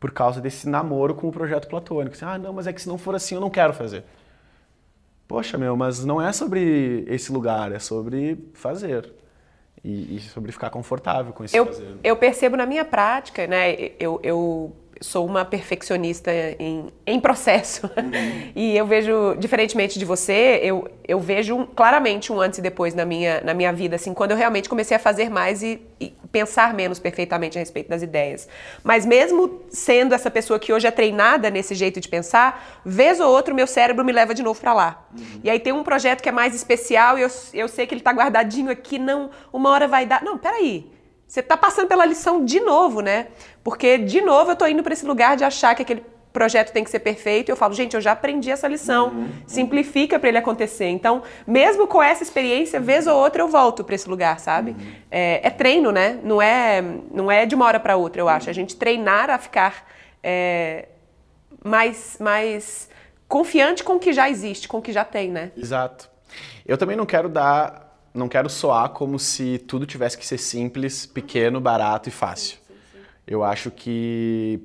por causa desse namoro com o projeto platônico. Assim, ah, não, mas é que se não for assim eu não quero fazer. Poxa, meu, mas não é sobre esse lugar, é sobre fazer. E, e sobre ficar confortável com esse Eu, fazer. eu percebo na minha prática, né? Eu, eu sou uma perfeccionista em, em processo. *laughs* e eu vejo, diferentemente de você, eu, eu vejo um- claramente um antes e depois na minha, na minha vida, assim, quando eu realmente comecei a fazer mais e, e pensar menos perfeitamente a respeito das ideias. Mas mesmo sendo essa pessoa que hoje é treinada nesse jeito de pensar, vez ou outra o meu cérebro me leva de novo pra lá. E aí tem um projeto que é mais especial e eu, eu sei que ele tá guardadinho aqui, não, uma hora vai dar. Não, peraí. Você está passando pela lição de novo, né? Porque, de novo, eu estou indo para esse lugar de achar que aquele projeto tem que ser perfeito. E eu falo, gente, eu já aprendi essa lição. Simplifica para ele acontecer. Então, mesmo com essa experiência, vez ou outra eu volto para esse lugar, sabe? É, é treino, né? Não é, não é de uma hora para outra, eu acho. A gente treinar a ficar é, mais, mais confiante com o que já existe, com o que já tem, né? Exato. Eu também não quero dar, não quero soar como se tudo tivesse que ser simples, pequeno, barato e fácil. Eu acho que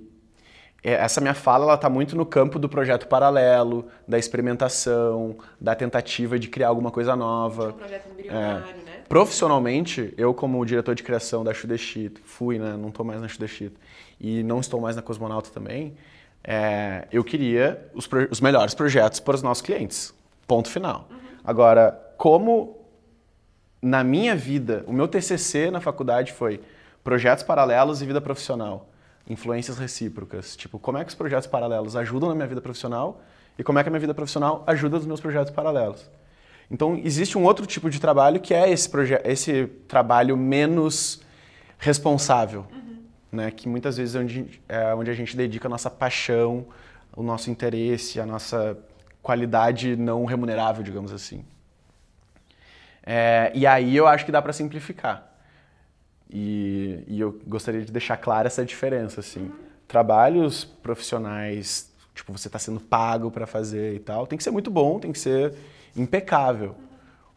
é, essa minha fala ela está muito no campo do projeto paralelo, da experimentação, da tentativa de criar alguma coisa nova. projeto né? Profissionalmente, eu como diretor de criação da Shudeshit, fui, né, não estou mais na Shudeshit, e não estou mais na Cosmonauta também, é, eu queria os, os melhores projetos para os nossos clientes. Ponto final. Agora, como na minha vida, o meu TCC na faculdade foi projetos paralelos e vida profissional, influências recíprocas. Tipo, como é que os projetos paralelos ajudam na minha vida profissional e como é que a minha vida profissional ajuda nos meus projetos paralelos. Então, existe um outro tipo de trabalho que é esse, esse trabalho menos responsável, né? que muitas vezes é onde, é onde a gente dedica a nossa paixão, o nosso interesse, a nossa qualidade não remunerável, digamos assim. É, e aí eu acho que dá para simplificar. E, e eu gostaria de deixar clara essa diferença, assim. Trabalhos profissionais, tipo, você está sendo pago para fazer e tal, tem que ser muito bom, tem que ser impecável.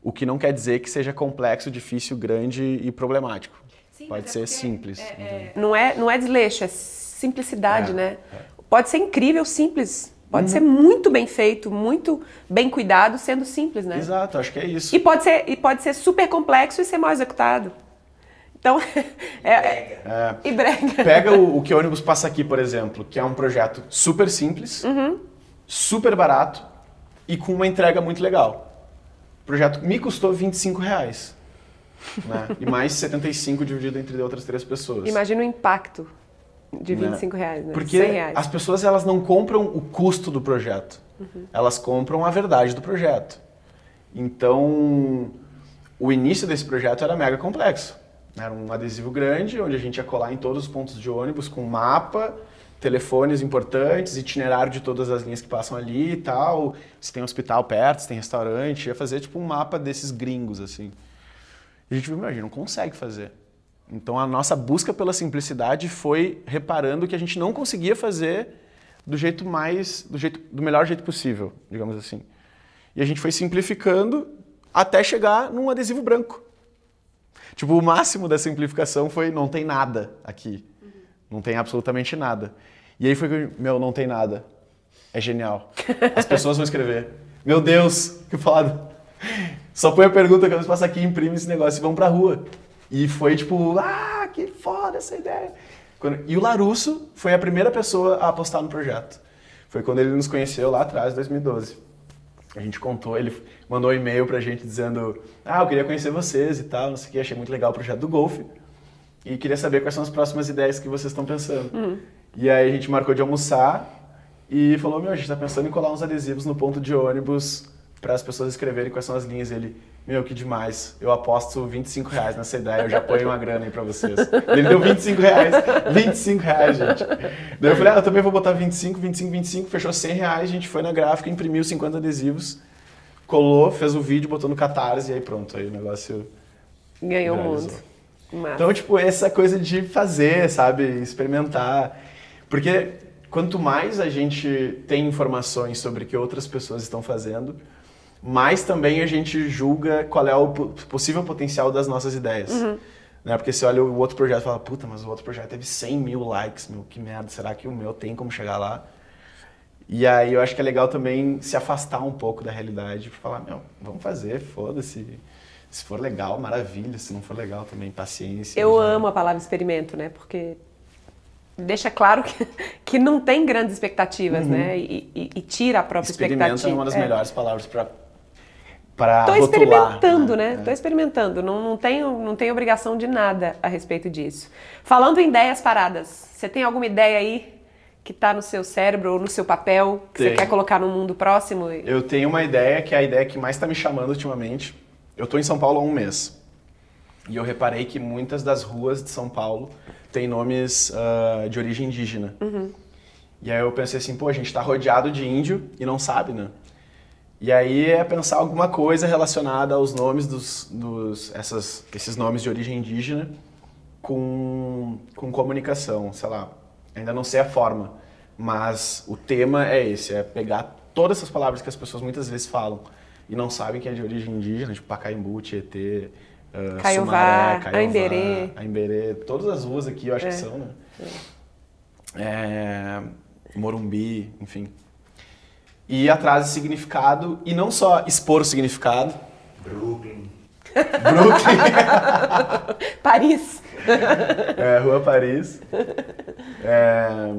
O que não quer dizer que seja complexo, difícil, grande e problemático. Pode ser simples. entendeu? Não é, não é desleixo, é simplicidade, É, né? Pode ser incrível, simples. Pode ser muito bem feito, muito bem cuidado, sendo simples, né? Exato, acho que é isso. E pode ser, e pode ser super complexo e ser mal executado. Então, é, *laughs* é, É, e brega. Pega o, o que ônibus passa aqui, por exemplo, que é um projeto super simples, super barato e com uma entrega muito legal. O projeto me custou 25 reais. Né? E mais 75 dividido entre outras três pessoas. Imagina o impacto de Né? 25 reais, né? Porque 100 reais. as pessoas elas não compram o custo do projeto, elas compram a verdade do projeto. Então, o início desse projeto era mega complexo. Era um adesivo grande, onde a gente ia colar em todos os pontos de ônibus com mapa, telefones importantes, itinerário de todas as linhas que passam ali e tal. Se tem hospital perto, se tem restaurante, ia fazer tipo um mapa desses gringos, assim. E a gente viu, imagina, não consegue fazer. Então a nossa busca pela simplicidade foi reparando que a gente não conseguia fazer do jeito mais, do jeito, do melhor jeito possível, digamos assim. E a gente foi simplificando até chegar num adesivo branco. Tipo, o máximo da simplificação foi não tem nada aqui. Não tem absolutamente nada. E aí foi que, eu- meu, não tem nada. É genial. As pessoas vão escrever. Meu Deus, que foda. Só põe a pergunta que eles passam aqui, imprime esse negócio e vão pra rua. E foi tipo, ah, que foda essa ideia. Quando- E o Larusso foi a primeira pessoa a apostar no projeto. Foi quando ele nos conheceu lá atrás, em 2012. A gente contou, ele mandou um e-mail pra gente dizendo: Ah, eu queria conhecer vocês e tal, não sei o que, achei muito legal o projeto do Golfe. E queria saber quais são as próximas ideias que vocês estão pensando. E aí a gente marcou de almoçar e falou: Meu, a gente tá pensando em colar uns adesivos no ponto de ônibus para as pessoas escreverem quais são as linhas. Ele, meu, que demais. Eu aposto 25 reais nessa ideia, eu já ponho uma grana aí pra vocês. Ele deu 25 reais. 25 reais, gente. Daí eu falei, ah, eu também vou botar 25, 25, 25. Fechou 100 reais, a gente foi na gráfica, imprimiu 50 adesivos, colou, fez o vídeo, botou no Catarse e aí pronto. Aí o negócio Ganhou o mundo. Massa. então, tipo, essa coisa de fazer, sabe? Experimentar. Porque quanto mais a gente tem informações sobre o que outras pessoas estão fazendo, mais também a gente julga qual é o po- possível potencial das nossas ideias. Né? Porque você olha o outro projeto e fala, puta, mas o outro projeto teve 100 mil likes, meu, que merda, será que o meu tem como chegar lá? E aí eu acho que é legal também se afastar um pouco da realidade e falar, meu, vamos fazer, foda-se. Se for legal, maravilha. Se não for legal também, paciência. Eu já- amo a palavra experimento, né? Porque deixa claro que, *laughs* que não tem grandes expectativas, né? E, e- e tira a própria Experimenta expectativa. é uma das É. melhores palavras para para rotular. experimentando, né? É. Tô experimentando. Não, não, tenho, não tenho obrigação de nada a respeito disso. Falando em ideias paradas, você tem alguma ideia aí que tá no seu cérebro ou no seu papel que você quer colocar no mundo próximo? Eu tenho uma ideia que é a ideia que mais está me chamando ultimamente. Eu estou em São Paulo há um mês. E eu reparei que muitas das ruas de São Paulo têm nomes ah, de origem indígena. E aí eu pensei assim, pô, a gente está rodeado de índio e não sabe, né? E aí é pensar alguma coisa relacionada aos nomes dos, dos essas, esses nomes de origem indígena com, com comunicação, sei lá. Ainda não sei a forma, mas o tema é esse, é pegar todas essas palavras que as pessoas muitas vezes falam e não sabem que é de origem indígena, tipo Pacaembu, Tietê, uh, Caiová, Sumaré, Caiová, Aimberê. Aimberê, todas as ruas aqui eu acho É. que são, né? É, Morumbi, enfim. E ir atrás de significado e não só expor o significado. Brooklyn. Brooklyn, *laughs* Paris. é, Rua Paris. É,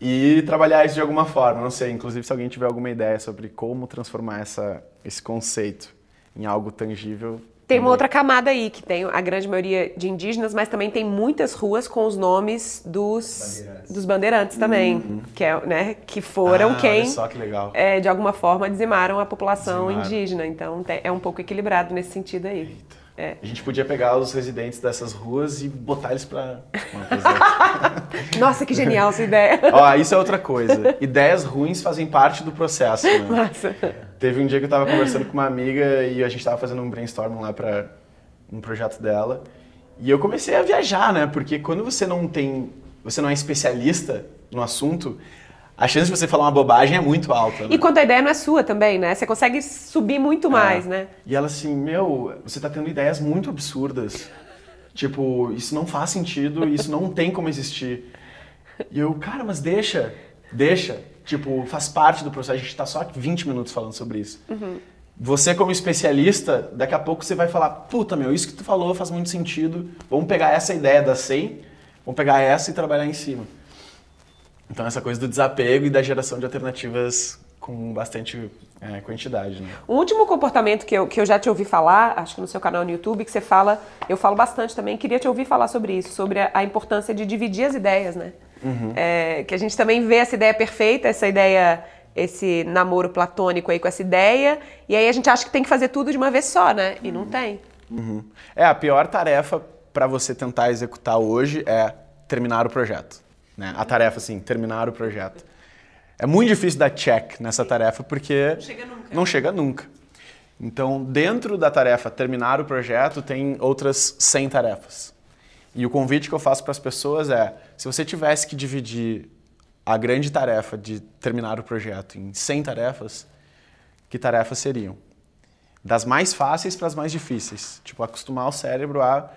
e trabalhar isso de alguma forma, não sei. Inclusive, se alguém tiver alguma ideia sobre como transformar essa, esse conceito em algo tangível. Tem uma também. outra camada aí, que tem a grande maioria de indígenas, mas também tem muitas ruas com os nomes dos Bandeirantes. dos bandeirantes também, que, é, né, que foram Uhum. Ah, quem, só que é, de alguma forma, dizimaram a população indígena. Então é um pouco equilibrado nesse sentido aí. É. A gente podia pegar os residentes dessas ruas e botar eles zoando. *laughs* Nossa, que genial essa ideia. Ó, isso é outra coisa. Ideias ruins fazem parte do processo, né? Massa. Teve um dia que eu tava conversando com uma amiga e a gente tava fazendo um brainstorm lá pra um projeto dela. E eu comecei a viajar, né? Porque quando você não tem. Você não é especialista no assunto, a chance de você falar uma bobagem é muito alta. Né? E quando a ideia não é sua também, né? Você consegue subir muito mais, É. né? E ela assim, meu, você tá tendo ideias muito absurdas. Tipo, isso não faz sentido, isso não tem como existir. E eu, cara, mas deixa, deixa. Tipo, faz parte do processo. A gente tá só 20 minutos falando sobre isso. Você, como especialista, daqui a pouco você vai falar: puta, meu, isso que tu falou faz muito sentido. Vamos pegar essa ideia da SEI, vamos pegar essa e trabalhar em cima. Então, essa coisa do desapego e da geração de alternativas com bastante é, quantidade, né? Um último comportamento que eu, que eu já te ouvi falar, acho que no seu canal no YouTube, que você fala, eu falo bastante também, queria te ouvir falar sobre isso, sobre a, a importância de dividir as ideias, né? É, que a gente também vê essa ideia perfeita, essa ideia, esse namoro platônico aí com essa ideia, e aí a gente acha que tem que fazer tudo de uma vez só, né? E não tem. Uhum. É, a pior tarefa para você tentar executar hoje é terminar o projeto. Né? A tarefa, assim, terminar o projeto. É muito difícil dar check nessa tarefa porque não chega nunca. Não chega nunca. Então, dentro da tarefa terminar o projeto, tem outras 100 tarefas. E o convite que eu faço para as pessoas é: se você tivesse que dividir a grande tarefa de terminar o projeto em 100 tarefas, que tarefas seriam? Das mais fáceis para as mais difíceis. Tipo, acostumar o cérebro a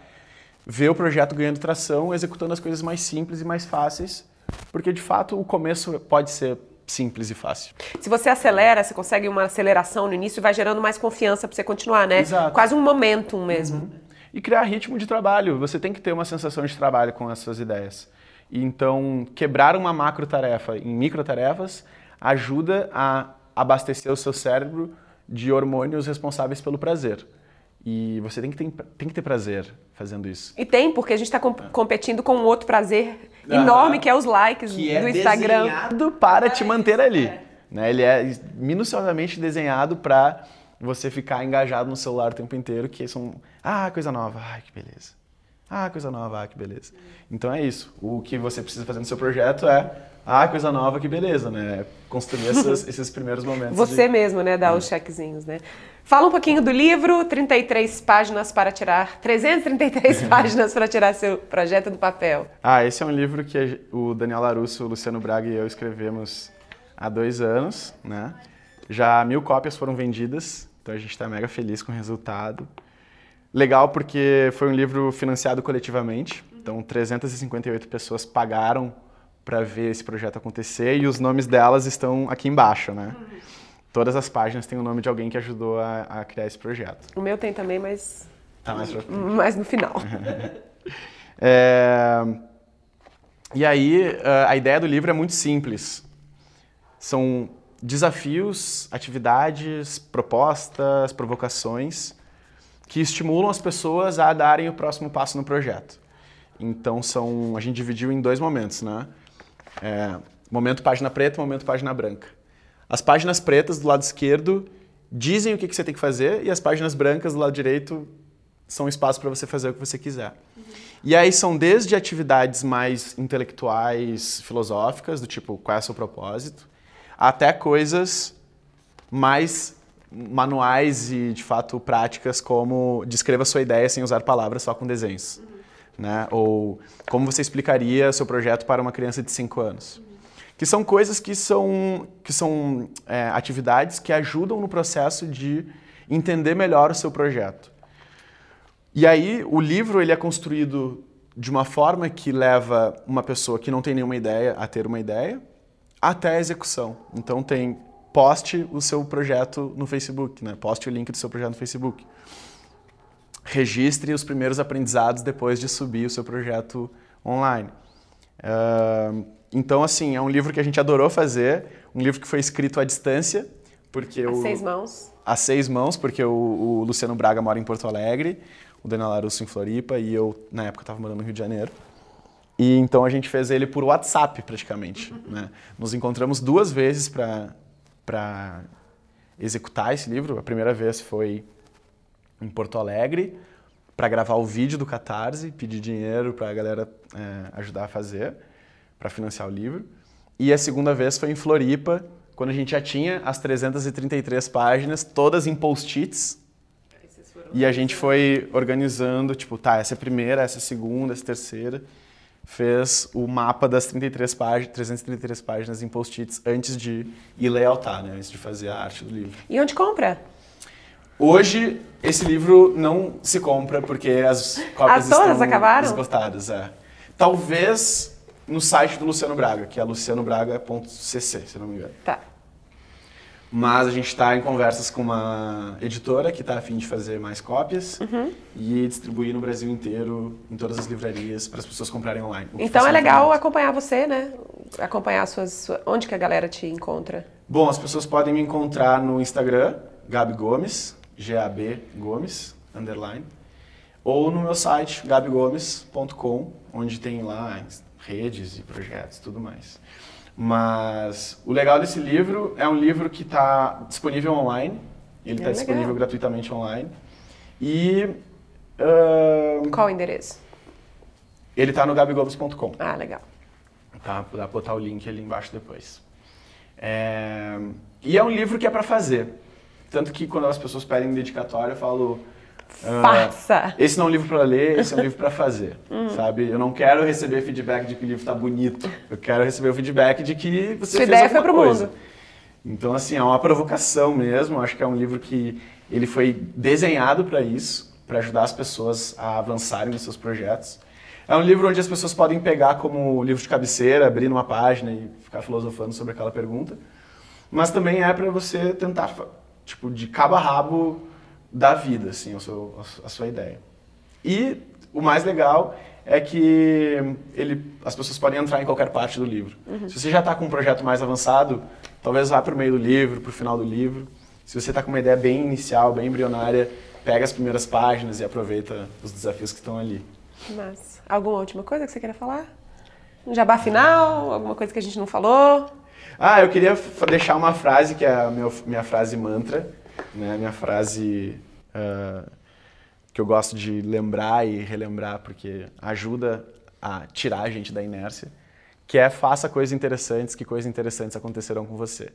ver o projeto ganhando tração, executando as coisas mais simples e mais fáceis, porque de fato o começo pode ser simples e fácil. Se você acelera, você consegue uma aceleração no início e vai gerando mais confiança pra você continuar, né? Exato. Quase um momentum mesmo. e criar ritmo de trabalho. Você tem que ter uma sensação de trabalho com as suas ideias. Então, quebrar uma macro tarefa em micro tarefas ajuda a abastecer o seu cérebro de hormônios responsáveis pelo prazer. E você tem que ter, tem que ter prazer fazendo isso. E tem, porque a gente está com, competindo com um outro prazer enorme, que é os likes que é do Instagram. desenhado para te manter ali. Né? Ele é minuciosamente desenhado para você ficar engajado no celular o tempo inteiro, que são, ah, coisa nova, ai, que beleza. Ah, coisa nova, ah, que beleza. Então é isso. O que você precisa fazer no seu projeto é, ah, coisa nova, que beleza, né? Construir essas, *laughs* esses primeiros momentos. Você de... mesmo, né? Dar os chequezinhos, né? Fala um pouquinho do livro, 33 páginas para tirar, 333 *laughs* páginas para tirar seu projeto do papel. Ah, esse é um livro que o Daniel Larusso, o Luciano Braga e eu escrevemos há dois anos, né? Já mil cópias foram vendidas, então a gente está mega feliz com o resultado. Legal porque foi um livro financiado coletivamente, então 358 pessoas pagaram para ver esse projeto acontecer e os nomes delas estão aqui embaixo, né? Todas as páginas têm o nome de alguém que ajudou a, a criar esse projeto. O meu tem também, mas Tá mais mais no final. *laughs* É, E aí, a ideia do livro é muito simples. São desafios, atividades, propostas, provocações que estimulam as pessoas a darem o próximo passo no projeto. Então são, a gente dividiu em dois momentos, né? É, momento página preta, momento página branca. As páginas pretas do lado esquerdo dizem o que, que você tem que fazer e as páginas brancas do lado direito são espaço para você fazer o que você quiser. E aí são desde atividades mais intelectuais, filosóficas, do tipo qual é o seu propósito, até coisas mais manuais e de fato práticas como descreva sua ideia sem usar palavras só com desenhos, uhum. né? Ou como você explicaria seu projeto para uma criança de 5 anos. Uhum. Que são coisas que são que são é, atividades que ajudam no processo de entender melhor o seu projeto. E aí o livro ele é construído de uma forma que leva uma pessoa que não tem nenhuma ideia a ter uma ideia até a execução. Então tem poste o seu projeto no Facebook, né? Poste o link do seu projeto no Facebook. Registre os primeiros aprendizados depois de subir o seu projeto online. Uh, então, assim, é um livro que a gente adorou fazer, um livro que foi escrito à distância, porque a o, seis mãos. A seis mãos, porque o, o Luciano Braga mora em Porto Alegre, o Daniel Larusso em Floripa e eu, na época, estava morando no Rio de Janeiro. E então a gente fez ele por WhatsApp, praticamente. Uhum. Né? Nos encontramos duas vezes para para executar esse livro. A primeira vez foi em Porto Alegre para gravar o vídeo do Catarse, pedir dinheiro para a galera é, ajudar a fazer, para financiar o livro. E a segunda vez foi em Floripa, quando a gente já tinha as 333 páginas, todas em post-its. E a gente foi organizando, tipo, tá, essa é a primeira, essa é a segunda, essa é a terceira fez o mapa das 33 páginas, 333 páginas em post-its antes de ir layoutar, né? Antes de fazer a arte do livro. E onde compra? Hoje, esse livro não se compra porque as cópias todas estão acabaram? esgotadas. É. Talvez no site do Luciano Braga, que é lucianobraga.cc, se não me engano. Tá. Mas a gente está em conversas com uma editora que está a fim de fazer mais cópias uhum. e distribuir no Brasil inteiro, em todas as livrarias, para as pessoas comprarem online. Então é legal acompanhar você, né? Acompanhar suas, onde que a galera te encontra. Bom, as pessoas podem me encontrar no Instagram, Gabi Gomes, G-A-B Gomes, underline, ou no meu site, gabigomes.com, onde tem lá redes e projetos tudo mais. Mas o legal desse livro é um livro que está disponível online. Ele está é disponível gratuitamente online. E. Uh, Qual o endereço? Ele está no gabigomes.com. Ah, legal. Tá, dá botar o link ali embaixo depois. É, e é um livro que é para fazer. Tanto que quando as pessoas pedem dedicatório, eu falo Faça! Uh, esse não é um livro para ler, esse é um livro para fazer, *laughs* hum. sabe? Eu não quero receber feedback de que o livro está bonito. Eu quero receber o feedback de que você Sua fez ideia foi pro coisa. mundo. Então, assim, é uma provocação mesmo. Acho que é um livro que ele foi desenhado para isso, para ajudar as pessoas a avançarem nos seus projetos. É um livro onde as pessoas podem pegar como livro de cabeceira, abrir numa página e ficar filosofando sobre aquela pergunta. Mas também é para você tentar, tipo, de cabo a rabo da vida, assim, a sua, a sua ideia. E o mais legal é que ele, as pessoas podem entrar em qualquer parte do livro. Uhum. Se você já está com um projeto mais avançado, talvez vá para o meio do livro, para o final do livro. Se você está com uma ideia bem inicial, bem embrionária, pega as primeiras páginas e aproveita os desafios que estão ali. Mas alguma última coisa que você queira falar? Um jabá final? Alguma coisa que a gente não falou? Ah, eu queria deixar uma frase que é a minha, minha frase mantra, né? Minha frase uh, que eu gosto de lembrar e relembrar porque ajuda a tirar a gente da inércia, que é faça coisas interessantes, que coisas interessantes acontecerão com você.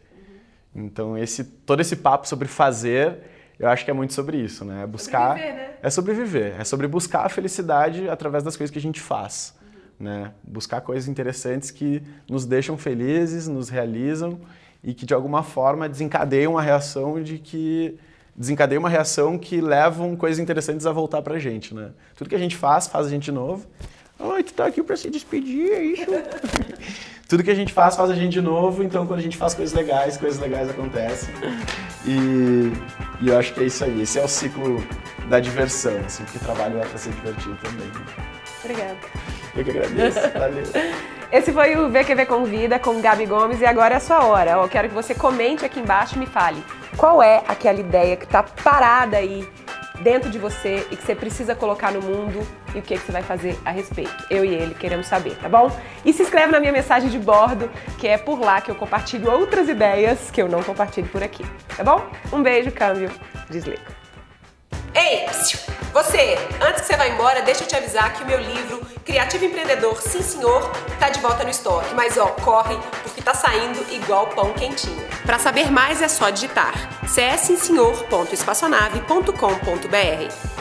Uhum. Então esse todo esse papo sobre fazer, eu acho que é muito sobre isso, né? É buscar sobreviver, né? é sobreviver, é sobre buscar a felicidade através das coisas que a gente faz, uhum. né? Buscar coisas interessantes que nos deixam felizes, nos realizam e que de alguma forma desencadeiam a reação de que desencadeia uma reação que levam coisas interessantes a voltar pra gente, né? Tudo que a gente faz, faz a gente de novo. Ai, tu tá aqui pra se despedir, é isso? *laughs* Tudo que a gente faz, faz a gente de novo. Então, quando a gente faz coisas legais, coisas legais acontecem. E, e eu acho que é isso aí. Esse é o ciclo da diversão, assim, porque trabalho é pra ser divertido também. Obrigada. Eu que agradeço. *laughs* Valeu. Esse foi o VQV Convida com Gabi Gomes e agora é a sua hora. Eu quero que você comente aqui embaixo e me fale qual é aquela ideia que está parada aí dentro de você e que você precisa colocar no mundo e o que, é que você vai fazer a respeito. Eu e ele queremos saber, tá bom? E se inscreve na minha mensagem de bordo, que é por lá que eu compartilho outras ideias que eu não compartilho por aqui, tá bom? Um beijo, câmbio, desliga. Ei, você, antes que você vá embora, deixa eu te avisar que o meu livro Criativo Empreendedor, sim senhor, tá de volta no estoque. Mas ó, corre, porque tá saindo igual pão quentinho. Para saber mais é só digitar cssimsenhor.espaçonave.com.br.